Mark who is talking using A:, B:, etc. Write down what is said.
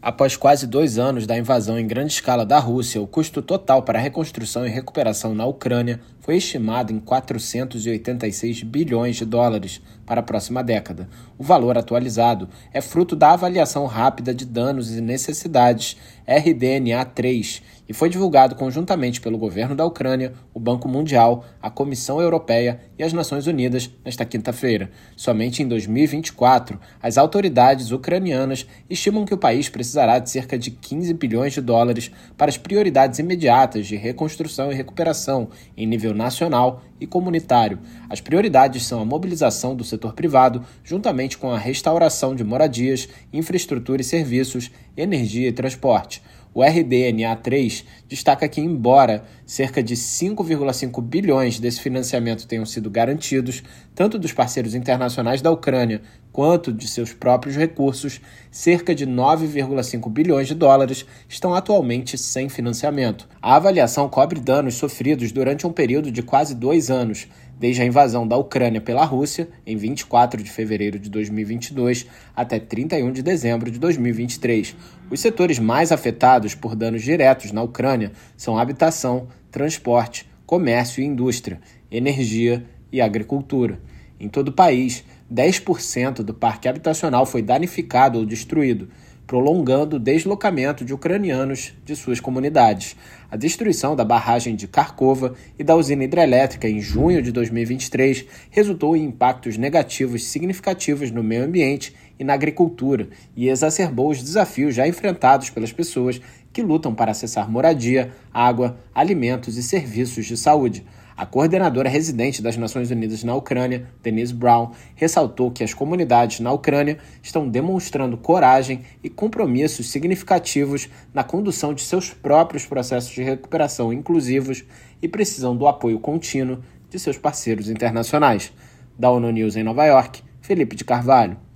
A: Após quase dois anos da invasão em grande escala da Rússia, o custo total para a reconstrução e recuperação na Ucrânia foi estimado em 486 bilhões de dólares para a próxima década. O valor atualizado é fruto da avaliação rápida de danos e necessidades RDNA3 e foi divulgado conjuntamente pelo governo da Ucrânia, o Banco Mundial, a Comissão Europeia e as Nações Unidas nesta quinta-feira. Somente em 2024, as autoridades ucranianas estimam que o país precisará de cerca de 15 bilhões de dólares para as prioridades imediatas de reconstrução e recuperação em nível nacional e comunitário. As prioridades são a mobilização do setor privado, juntamente com a restauração de moradias, infraestrutura e serviços, energia e transporte. O RDNA3 destaca que, embora cerca de 5,5 bilhões desse financiamento tenham sido garantidos, tanto dos parceiros internacionais da Ucrânia quanto de seus próprios recursos, cerca de 9,5 bilhões de dólares estão atualmente sem financiamento. A avaliação cobre danos sofridos durante um período de quase dois anos, desde a invasão da Ucrânia pela Rússia, em 24 de fevereiro de 2022, até 31 de dezembro de 2023. Os setores mais afetados por danos diretos na Ucrânia são habitação, transporte, comércio e indústria, energia e agricultura. Em todo o país, 10% do parque habitacional foi danificado ou destruído prolongando o deslocamento de ucranianos de suas comunidades. A destruição da barragem de Kharkova e da usina hidrelétrica em junho de 2023 resultou em impactos negativos significativos no meio ambiente e na agricultura e exacerbou os desafios já enfrentados pelas pessoas que lutam para acessar moradia, água, alimentos e serviços de saúde. A coordenadora residente das Nações Unidas na Ucrânia, Denise Brown, ressaltou que as comunidades na Ucrânia estão demonstrando coragem e compromissos significativos na condução de seus próprios processos de recuperação inclusivos e precisam do apoio contínuo de seus parceiros internacionais. Da ONU News em Nova York, Felipe de Carvalho.